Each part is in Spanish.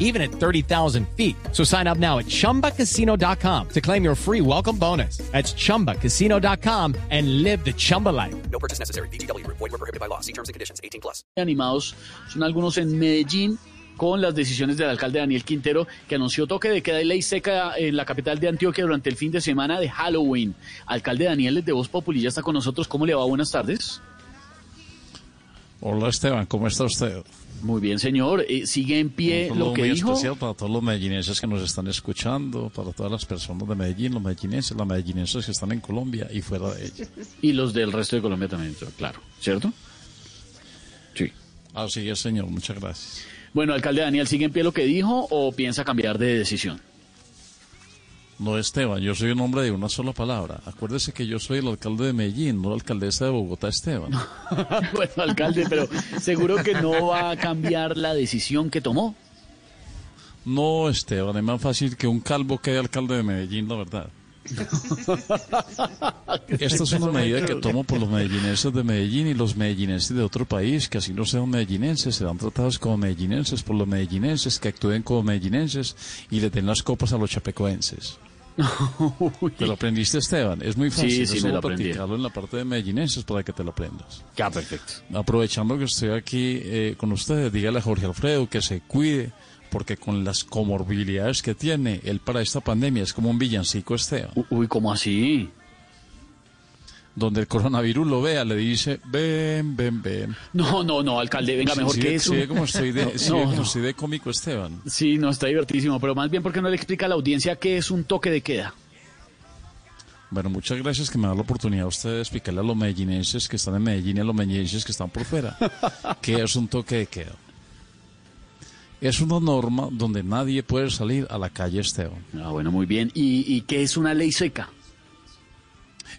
even at 30,000 feet. So sign up now at chumbacasino.com to claim your free welcome bonus. That's chumbacasino.com and live the Chumba life. No purchase necessary. BGW. Void were prohibited by law. See terms and conditions. 18 plus. animados son algunos en Medellín con las decisiones del alcalde Daniel Quintero, que anunció toque de queda y ley seca en la capital de Antioquia durante el fin de semana de Halloween. Alcalde Daniel de Voz Populi ya está con nosotros. ¿Cómo le va? Buenas tardes. Hola Esteban, ¿cómo está usted? Muy bien, señor. Eh, ¿Sigue en pie lo que muy dijo? especial para todos los medellinenses que nos están escuchando, para todas las personas de Medellín, los medellinenses, las medellinenses que están en Colombia y fuera de ella. Y los del resto de Colombia también, claro. ¿Cierto? Sí. Así es, señor, muchas gracias. Bueno, alcalde Daniel, ¿sigue en pie lo que dijo o piensa cambiar de decisión? No, Esteban, yo soy un hombre de una sola palabra. Acuérdese que yo soy el alcalde de Medellín, no la alcaldesa de Bogotá, Esteban. bueno, alcalde, pero seguro que no va a cambiar la decisión que tomó. No, Esteban, es más fácil que un calvo quede alcalde de Medellín, la verdad. Esta es una medida que tomo por los medellinenses de Medellín y los medellinenses de otro país, que así no sean medellinenses, serán tratados como medellinenses por los medellinenses, que actúen como medellinenses y le den las copas a los chapecoenses. ¿Te lo aprendiste, Esteban? Es muy fácil, Sí, sí, me solo lo aprendí. practicarlo en la parte de medellinenses para que te lo aprendas. Ya, perfecto. Aprovechando que estoy aquí eh, con ustedes, dígale a Jorge Alfredo que se cuide, porque con las comorbilidades que tiene, él para esta pandemia es como un villancico, Esteban. Uy, ¿cómo así? Donde el coronavirus lo vea, le dice, ven, ven, ven. No, no, no, alcalde, venga, mejor Sí, que eso. sí, como estoy de, sí, No, como no. estoy de cómico, Esteban. Sí, no, está divertísimo, pero más bien porque no le explica a la audiencia qué es un toque de queda. Bueno, muchas gracias que me da la oportunidad a usted de explicarle a los medellinenses que están en Medellín y a los medellinenses que están por fuera qué es un toque de queda. Es una norma donde nadie puede salir a la calle, Esteban. Ah, bueno, muy bien. ¿Y, y qué es una ley seca?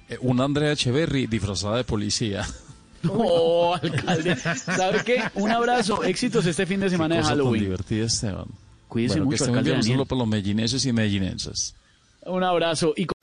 Eh, Una Andrea Echeverry disfrazada de policía. Oh, alcalde. ¿Sabe qué? Un abrazo. Éxitos este fin de semana de Halloween. divertida, Esteban. Cuídese bueno, mucho, que alcalde bien, un saludo para los medellinenses y medellinenses. Un abrazo. Y